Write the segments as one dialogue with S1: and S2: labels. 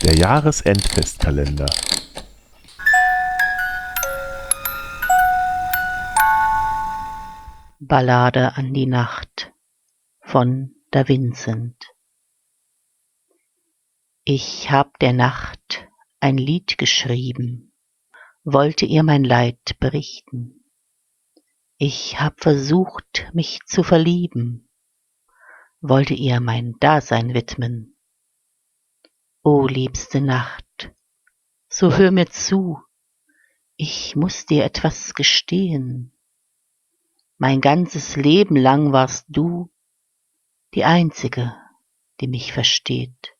S1: Der Jahresendfestkalender.
S2: Ballade an die Nacht von Da Vincent Ich hab der Nacht ein Lied geschrieben, wollte ihr mein Leid berichten. Ich hab versucht, mich zu verlieben, wollte ihr mein Dasein widmen. O liebste Nacht, so hör mir zu, ich muss dir etwas gestehen. Mein ganzes Leben lang warst du die einzige, die mich versteht.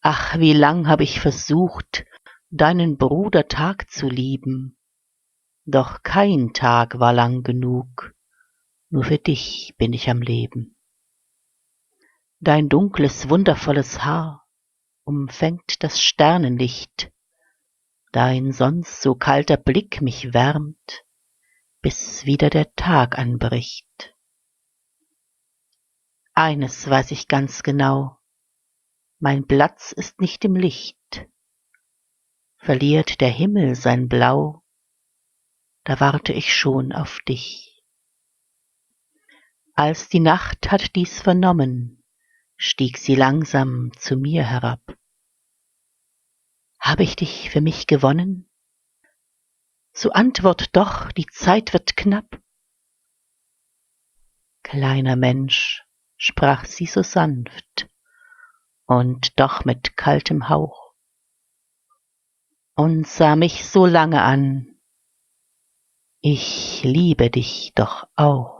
S2: Ach, wie lang hab ich versucht, deinen Bruder Tag zu lieben, doch kein Tag war lang genug, nur für dich bin ich am Leben. Dein dunkles, wundervolles Haar umfängt das Sternenlicht, dein sonst so kalter Blick mich wärmt, bis wieder der Tag anbricht. Eines weiß ich ganz genau, mein Platz ist nicht im Licht. Verliert der Himmel sein Blau, da warte ich schon auf dich. Als die Nacht hat dies vernommen, stieg sie langsam zu mir herab. Hab ich dich für mich gewonnen? So antwort doch, die Zeit wird knapp. Kleiner Mensch, sprach sie so sanft und doch mit kaltem Hauch und sah mich so lange an, ich liebe dich doch auch.